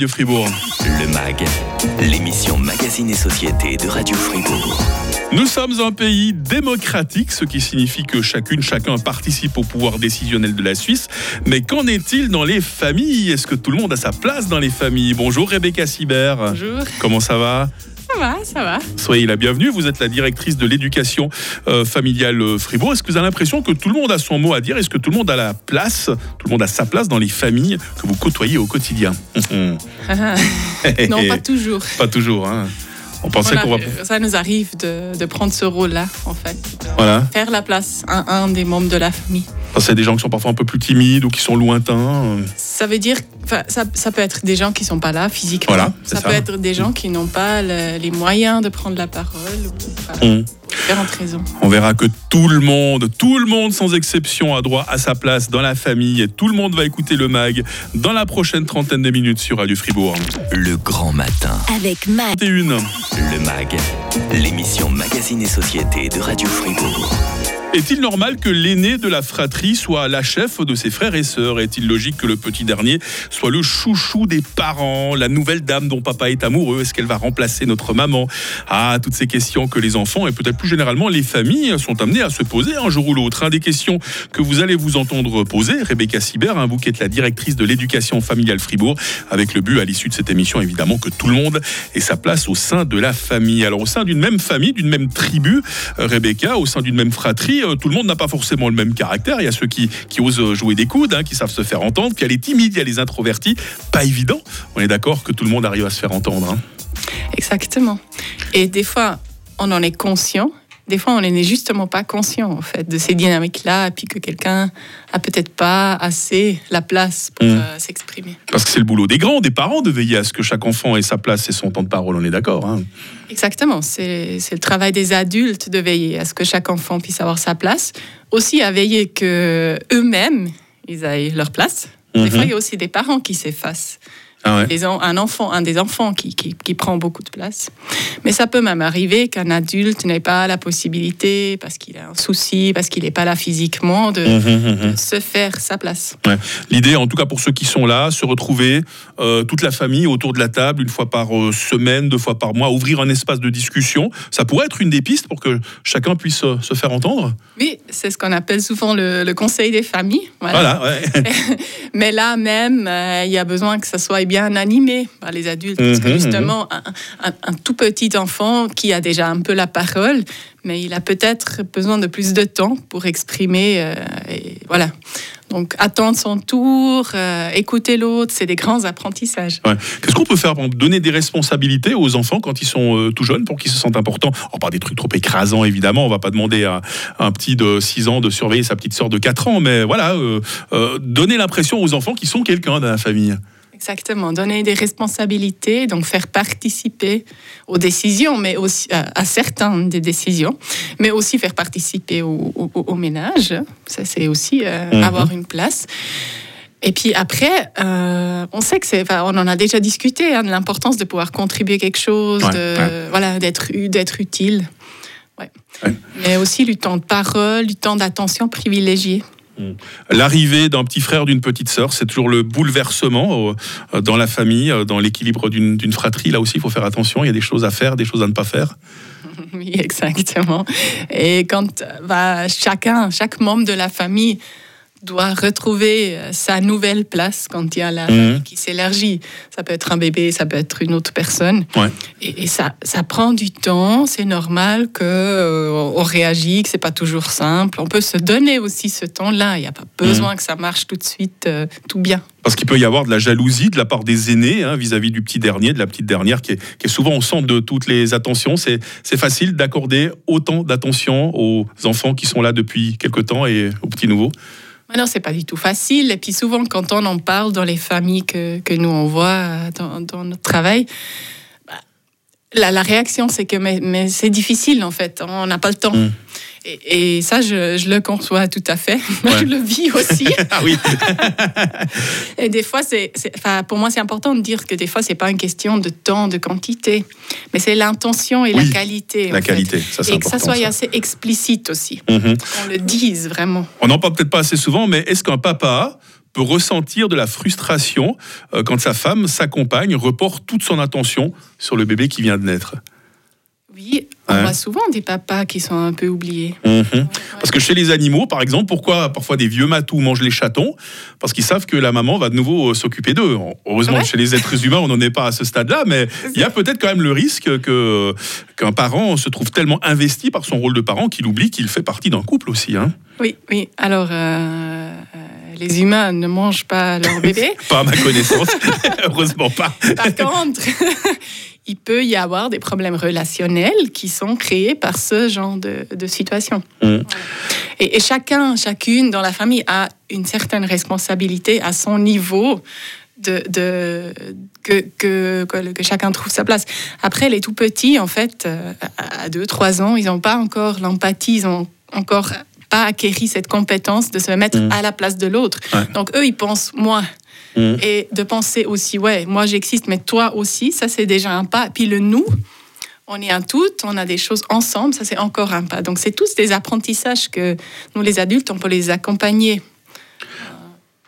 de Fribourg. Le MAG, l'émission Magazine et Société de Radio Fribourg. Nous sommes un pays démocratique, ce qui signifie que chacune, chacun participe au pouvoir décisionnel de la Suisse. Mais qu'en est-il dans les familles? Est-ce que tout le monde a sa place dans les familles? Bonjour Rebecca Sibert. Bonjour. Comment ça va? Ça va, ça va. Soyez la bienvenue. Vous êtes la directrice de l'éducation euh, familiale euh, Fribourg. Est-ce que vous avez l'impression que tout le monde a son mot à dire? Est-ce que tout le monde a la place Tout le monde a sa place dans les familles que vous côtoyez au quotidien? Non, pas toujours. Pas toujours. Hein. On pensait qu'on va. Ça nous arrive de, de prendre ce rôle-là, en fait. Voilà. Faire la place à un des membres de la famille. C'est des gens qui sont parfois un peu plus timides ou qui sont lointains. Ça veut dire, ça, ça peut être des gens qui sont pas là physiquement. Voilà, ça, ça, peut être des gens qui n'ont pas le, les moyens de prendre la parole. Ou, Mmh. différentes raisons. On verra que tout le monde, tout le monde sans exception a droit à sa place dans la famille et tout le monde va écouter le MAG dans la prochaine trentaine de minutes sur Radio Fribourg. Le grand matin. Avec Mag. Et une. Le MAG, l'émission Magazine et Société de Radio Fribourg. Est-il normal que l'aîné de la fratrie soit la chef de ses frères et sœurs? Est-il logique que le petit dernier soit le chouchou des parents, la nouvelle dame dont papa est amoureux? Est-ce qu'elle va remplacer notre maman? Ah, toutes ces questions que les enfants et peut-être plus généralement les familles sont amenés à se poser un jour ou l'autre. Un des questions que vous allez vous entendre poser, Rebecca Sibert, vous qui êtes la directrice de l'éducation familiale Fribourg, avec le but à l'issue de cette émission évidemment que tout le monde ait sa place au sein de la famille. Alors au sein d'une même famille, d'une même tribu, euh, Rebecca, au sein d'une même fratrie, euh, tout le monde n'a pas forcément le même caractère. Il y a ceux qui, qui osent jouer des coudes, hein, qui savent se faire entendre, puis il y a les timides, il y a les introvertis. Pas évident. On est d'accord que tout le monde arrive à se faire entendre. hein. Exactement. Et des fois, on en est conscient. Des fois, on n'est justement pas conscient en fait de ces dynamiques-là, et puis que quelqu'un a peut-être pas assez la place pour Mm. euh, s'exprimer. Parce que c'est le boulot des grands, des parents, de veiller à ce que chaque enfant ait sa place et son temps de parole. On est d'accord. hein. Exactement, c'est le travail des adultes de veiller à ce que chaque enfant puisse avoir sa place, aussi à veiller que eux-mêmes ils aient leur place. Des Mhm. fois, il y a aussi des parents qui s'effacent. Ah ouais. Les en- un enfant, un des enfants qui, qui, qui prend beaucoup de place. Mais ça peut même arriver qu'un adulte n'ait pas la possibilité, parce qu'il a un souci, parce qu'il n'est pas là physiquement, de, Mhm, mhm. de se faire sa place. L'idée, en tout cas pour ceux qui sont là, se retrouver euh, toute la famille autour de la table une fois par euh, semaine, deux fois par mois, ouvrir un espace de discussion. Ça pourrait être une des pistes pour que chacun puisse euh, se faire entendre. Oui, c'est ce qu'on appelle souvent le, le conseil des familles. Voilà. Voilà. ouais. Mais là même, il y a besoin que ça soit bien animé par les adultes. Parce que Mhm, justement, un, un- un tout petit enfant qui a déjà un peu la parole, mais il a peut-être besoin de plus de temps pour exprimer. euh, et voilà. Donc, attendre son tour, euh, écouter l'autre, c'est des grands apprentissages. Ouais. Qu'est-ce qu'on peut faire pour donner des responsabilités aux enfants quand ils sont euh, tout jeunes pour qu'ils se sentent importants? Alors, pas des trucs trop écrasants, évidemment. On va pas demander à, à un petit de 6 ans de surveiller sa petite sœur de 4 ans, mais voilà, euh, donner l'impression aux enfants qu'ils sont quelqu'un dans la famille. Exactement, donner des responsabilités, donc faire participer aux décisions, mais aussi à, à certaines des décisions, mais aussi faire participer au, au- au ménage. Ça, c'est aussi euh, Mhm. avoir une place. Et puis après, euh, on sait que c'est, enfin, on en a déjà discuté hein, de l'importance de pouvoir contribuer quelque chose, Ouais, de, ouais. voilà, d'être, utile. Ouais. Mais aussi du temps de parole, du temps d'attention privilégié. L'arrivée d'un petit frère, d'une petite sœur, c'est toujours le bouleversement euh, dans la famille, euh, dans l'équilibre d'une fratrie. Là aussi, il faut faire attention. Il y a des choses à faire, des choses à ne pas faire. Oui, exactement. Et quand euh, bah, chacun, chaque membre de la famille doit retrouver euh, sa nouvelle place quand il y a la Mhm. famille qui s'élargit. Ça peut être un bébé, ça peut être une autre personne. Ouais. Et, et ça, ça prend du temps. C'est normal que euh, on réagit, que c'est pas toujours simple. On peut se donner aussi ce temps-là. Il n'y a pas besoin que ça marche tout de suite, euh, tout bien. Parce qu'il peut y avoir de la jalousie de la part des aînés hein, vis-à-vis du petit dernier, de la petite dernière, qui est, qui est souvent au centre de toutes les attentions. C'est c'est facile d'accorder autant d'attention aux enfants qui sont là depuis quelque temps et aux petits nouveaux. Non, c'est pas du tout facile. Et puis souvent, quand on en parle dans les familles que, que nous on voit euh, dans, dans notre travail, bah, la, la réaction c'est que mais, mais c'est difficile en fait. On n'a pas le temps. Mm. Et, et ça, je, je le conçois tout à fait. Ouais. je le vis aussi. Ah oui, Et des fois, c'est, pour moi, c'est important de dire que des fois, c'est pas une question de temps, de quantité, mais c'est l'intention et Oui, la qualité. la fait. qualité, ça c'est Et que ça soit ça. assez explicite aussi, Mhm. qu'on le dise vraiment. On n'en parle peut-être pas assez souvent, mais est-ce qu'un papa peut ressentir de la frustration euh, quand sa femme, sa compagne, reporte toute son attention sur le bébé qui vient de naître? Oui, on Ouais. voit souvent des papas qui sont un peu oubliés. Mhm. Parce que chez les animaux, par exemple, pourquoi parfois des vieux matous mangent les chatons? Parce qu'ils savent que la maman va de nouveau euh, s'occuper d'eux. Heureusement, Ouais. chez les êtres humains, on n'en est pas à ce stade-là, mais il y a peut-être quand même le risque que qu'un parent se trouve tellement investi par son rôle de parent qu'il oublie qu'il fait partie d'un couple aussi. Hein. Oui, oui. Alors, euh, euh, les humains ne mangent pas leur bébé. Pas à ma connaissance, heureusement pas. Par contre, il peut y avoir des problèmes relationnels qui sont créés par ce genre de, de situation. Mm. Et, et chacun, chacune dans la famille a une certaine responsabilité à son niveau. De, de- que, que, que, que chacun trouve sa place. Après, les tout petits, en fait, euh, à 2-3 ans, ils n'ont pas encore l'empathie, ils n'ont encore pas acquéri cette compétence de se mettre Mm. à la place de l'autre. Ouais. Donc, eux, ils pensent moi. Mm. Et de penser aussi, ouais, moi j'existe, mais toi aussi, ça c'est déjà un pas. Puis le nous, on est un tout, on a des choses ensemble, ça c'est encore un pas. Donc c'est tous des apprentissages que nous les adultes, on peut les accompagner.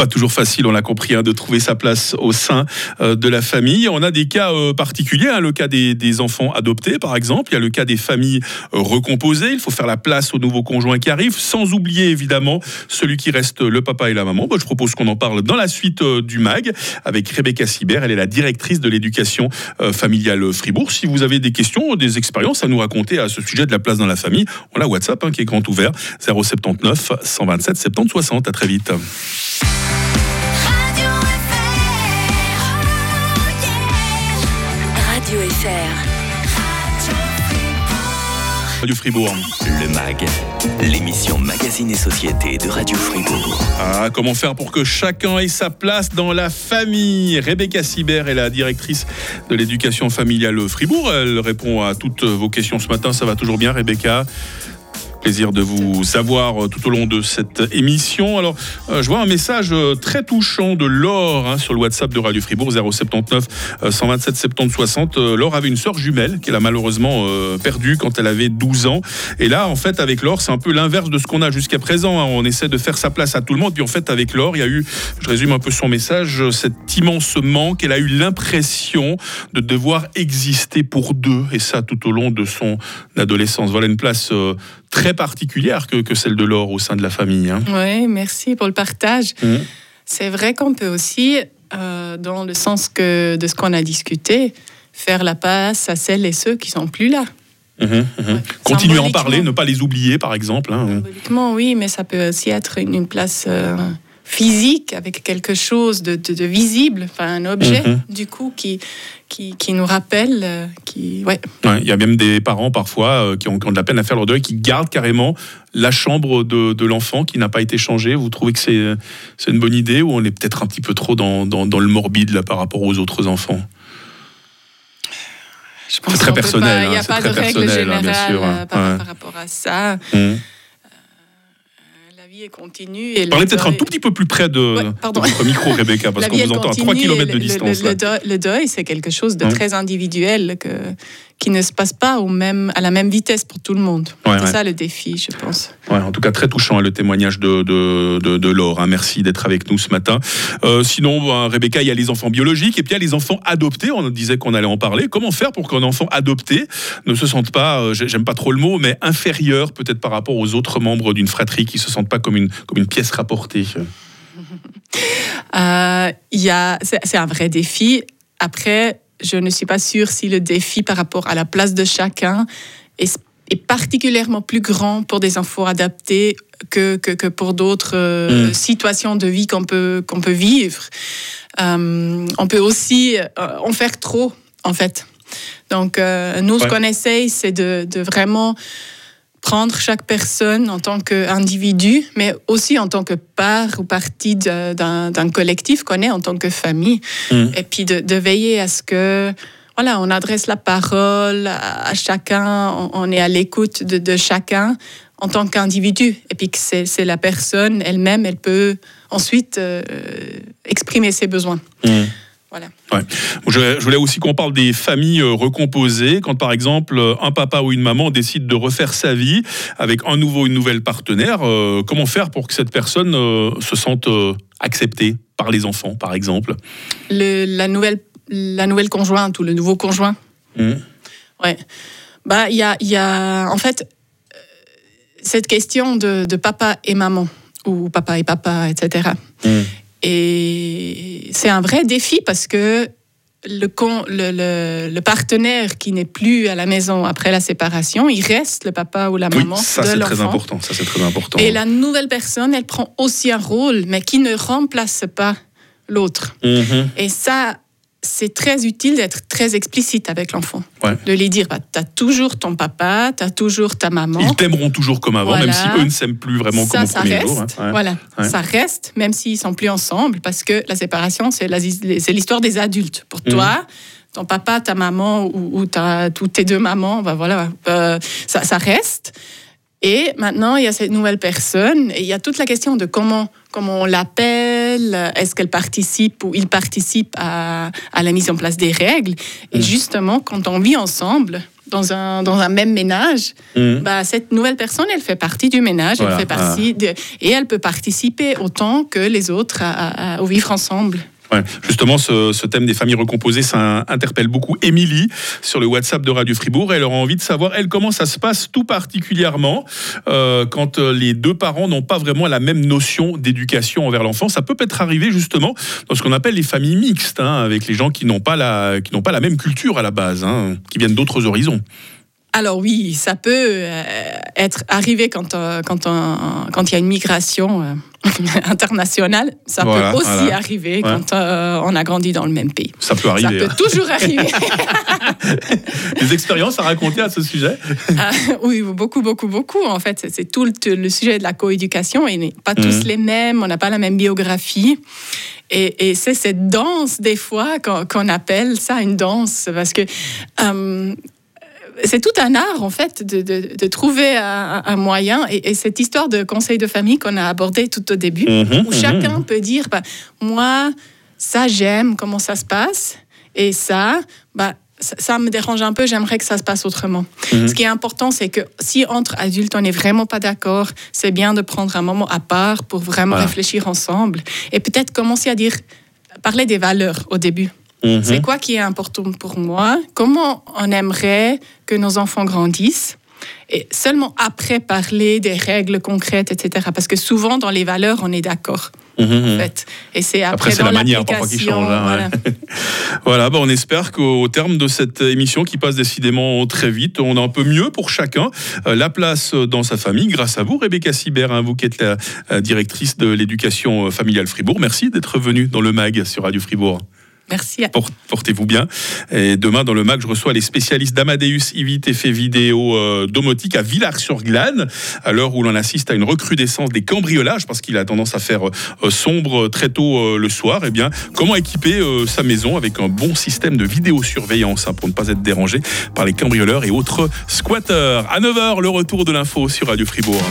Pas toujours facile, on l'a compris, hein, de trouver sa place au sein euh, de la famille. On a des cas euh, particuliers, hein, le cas des, enfants adoptés par exemple, il y a le cas des familles euh, recomposées, il faut faire la place aux nouveaux conjoints qui arrivent, sans oublier évidemment celui qui reste le papa et la maman. Bah, je propose qu'on en parle dans la suite du MAG avec Rebecca Sibert, elle est la directrice de l'éducation familiale Fribourg. Si vous avez des questions, des expériences à nous raconter à ce sujet de la place dans la famille, on a WhatsApp hein, qui est grand ouvert, 079 127 70 60. À très vite. Radio Fribourg. Le MAG, l'émission Magazine et Société de Radio Fribourg. Ah, comment faire pour que chacun ait sa place dans la famille? Rebecca Sibert est la directrice de l'éducation familiale Fribourg. Elle répond à toutes vos questions ce matin. Ça va toujours bien, Rebecca? Plaisir de vous savoir euh, tout au long de cette émission. Alors, euh, je vois un message euh, très touchant de Laure hein, sur le WhatsApp de Radio Fribourg 079 euh, 127 70 60. Euh, Laure avait une sœur jumelle qu'elle a malheureusement perdue quand elle avait 12 ans. Et là, en fait, avec Laure, c'est un peu l'inverse de ce qu'on a jusqu'à présent. hein. On essaie de faire sa place à tout le monde. Puis en fait, avec Laure, il y a eu, je résume un peu son message, cet immense manque. Elle a eu l'impression de devoir exister pour deux. Et ça, tout au long de son adolescence. Voilà une place très particulière que, que celle de Laure au sein de la famille. hein. Oui, merci pour le partage. Mhm. C'est vrai qu'on peut aussi, euh, dans le sens que de ce qu'on a discuté, faire la passe à celles et ceux qui sont plus là. Mhm. Ouais. Continuer à en parler, ne pas les oublier, par exemple. hein. Symboliquement, oui, mais ça peut aussi être une, une place euh, physique avec quelque chose de, de- de visible, enfin un objet, Mhm. du coup, qui, qui, qui nous rappelle, euh, qui, ouais, Ouais, Il y a même des parents parfois euh, qui, ont, qui ont de la peine à faire leur deuil, qui gardent carrément la chambre de, de l'enfant qui n'a pas été changée. Vous trouvez que c'est une bonne idée ou on est peut-être un petit peu trop dans, dans, dans le morbide là, par rapport aux autres enfants? Je pense très personnel, pas- Il n'y hein, a pas de règle hein, générale bien sûr, hein. euh, par, Ouais. par rapport à ça. Hum. Vie est continue. Et Parlez peut-être un tout petit peu plus près de, Ouais, de pardon. votre micro, Rebecca, parce qu'on vous entend à 3 continue, km de distance. Le, deuil, le deuil, c'est quelque chose de très individuel que, qui ne se passe pas au même, à la même vitesse pour tout le monde. Ouais, c'est ça le défi, je pense. En tout cas, très touchant hein, le témoignage de, de, de, de Laure. hein. Merci d'être avec nous ce matin. Euh, sinon, ben, Rebecca, il y a les enfants biologiques et puis il y a les enfants adoptés. On disait qu'on allait en parler. Comment faire pour qu'un enfant adopté ne se sente pas, euh, j'ai- j'aime pas trop le mot, mais inférieur peut-être par rapport aux autres membres d'une fratrie qui se sentent pas comme une, comme une pièce rapportée Euh, c'est, un vrai défi. Après, je ne suis pas sûre si le défi par rapport à la place de chacun est, est particulièrement plus grand pour des enfants adaptés que, que, que pour d'autres euh, Mm. situations de vie qu'on peut, qu'on peut vivre. Euh, on peut aussi euh, en faire trop, en fait. Donc, nous, ce qu'on essaye, c'est de, de vraiment prendre chaque personne en tant qu'individu, mais aussi en tant que part ou partie d'un collectif qu'on est en tant que famille. Mm. Et puis de, de veiller à ce que, voilà, on adresse la parole à, à chacun, on, on est à l'écoute de, de chacun en tant qu'individu. Et puis que c'est c'est la personne elle-même, elle peut ensuite euh, exprimer ses besoins. Mm. Voilà. Ouais. Je, je voulais aussi qu'on parle des familles euh, recomposées. Quand par exemple euh, un papa ou une maman décide de refaire sa vie avec un nouveau, une nouvelle partenaire, euh, comment faire pour que cette personne euh, se sente euh, acceptée par les enfants, par exemple? Le- la, nouvelle, la nouvelle conjointe ou le nouveau conjoint. Mmh. Ouais. Bah, il y a, il y a, en fait, cette question de, de papa et maman, ou papa et papa, etc. Mmh. Et c'est un vrai défi parce que le, con- le, le- le partenaire qui n'est plus à la maison après la séparation, il reste le papa ou la Oui, maman ça c'est très important. Ça c'est très important. Et la nouvelle personne, elle prend aussi un rôle, mais qui ne remplace pas l'autre. Mhm. Et ça, c'est très utile d'être très explicite avec l'enfant. Ouais. De lui dire, bah, tu as toujours ton papa, tu as toujours ta maman. Ils t'aimeront toujours comme avant, Voilà. même si eux ne s'aiment plus vraiment ça, comme au ça premier reste. jour. hein. Ouais. Voilà, Ouais. ça reste, même s'ils sont plus ensemble, parce que la séparation, c'est l'histoire des adultes. Pour toi, ton papa, ta maman ou, ou ta, ou tes deux mamans, bah voilà, ça, ça reste. Et maintenant, il y a cette nouvelle personne, et il y a toute la question de comment, comment on l'appelle, est-ce qu'elle participe ou il participe à, à la mise en place des règles? Et Mhm. justement, quand on vit ensemble, dans un, dans un même ménage, Mhm. bah, cette nouvelle personne, elle fait partie du ménage, Voilà, elle fait partie de- et elle peut participer autant que les autres à, à- à- au vivre ensemble. Justement, ce, thème des familles recomposées, ça interpelle beaucoup Émilie sur le WhatsApp de Radio Fribourg. Elle aura envie de savoir, elle, comment ça se passe tout particulièrement euh, quand euh, les deux parents n'ont pas vraiment la même notion d'éducation envers l'enfant. Ça peut être arrivé justement dans ce qu'on appelle les familles mixtes, hein, avec les gens qui n'ont pas la pas la même culture à la base, hein, qui viennent d'autres horizons. Alors oui, ça peut euh, être arrivé quand euh, quand on- quand il y a une migration euh, internationale. Ça Voilà, peut aussi voilà. arriver quand on a grandi dans le même pays. Ça peut Ça arriver. peut hein. toujours arriver. Des expériences à raconter à ce sujet Ah, oui, beaucoup, beaucoup, beaucoup. En fait, c'est- tout le, le sujet de la coéducation. Et n'est pas tous Mhm. les mêmes, on n'a pas la même biographie. Et, et c'est cette danse, des fois, qu'on appelle ça une danse. Parce que c'est tout un art, en fait, de, de- de trouver un, un moyen. Et, et cette histoire de conseil de famille qu'on a abordé tout au début, Mhm, où mhm. chacun peut dire bah, Moi, ça, j'aime comment ça se passe. Et ça, bah, ça, ça me dérange un peu, j'aimerais que ça se passe autrement. Mhm. Ce qui est important, c'est que si entre adultes, on n'est vraiment pas d'accord, c'est bien de prendre un moment à part pour vraiment Voilà. réfléchir ensemble. Et peut-être commencer à dire, parler des valeurs au début. Mhm. C'est quoi qui est important pour moi? Comment on aimerait que nos enfants grandissent? Et seulement après parler des règles concrètes, etc. Parce que souvent, dans les valeurs, on est d'accord. En fait. Et c'est après, dans la manière parfois qui change. hein, voilà. ouais. voilà, bah, on espère qu'au terme de cette émission qui passe décidément très vite, on a un peu mieux pour chacun euh, la place dans sa famille grâce à vous, Rebecca Sibert, hein, vous qui êtes la euh, directrice de l'éducation euh, familiale Fribourg. Merci d'être venue dans le MAG sur Radio Fribourg. Merci. Portez-vous bien. Et demain, dans le MAG, je reçois les spécialistes d'Amadeus Ivit Effet Vidéo euh, Domotique à Villars-sur-Glane, à l'heure où l'on assiste à une recrudescence des cambriolages, parce qu'il a tendance à faire euh, sombre très tôt euh, le soir. Eh bien, comment équiper euh, sa maison avec un bon système de vidéosurveillance hein, pour ne pas être dérangé par les cambrioleurs et autres squatteurs À 9h, le retour de l'info sur Radio Fribourg.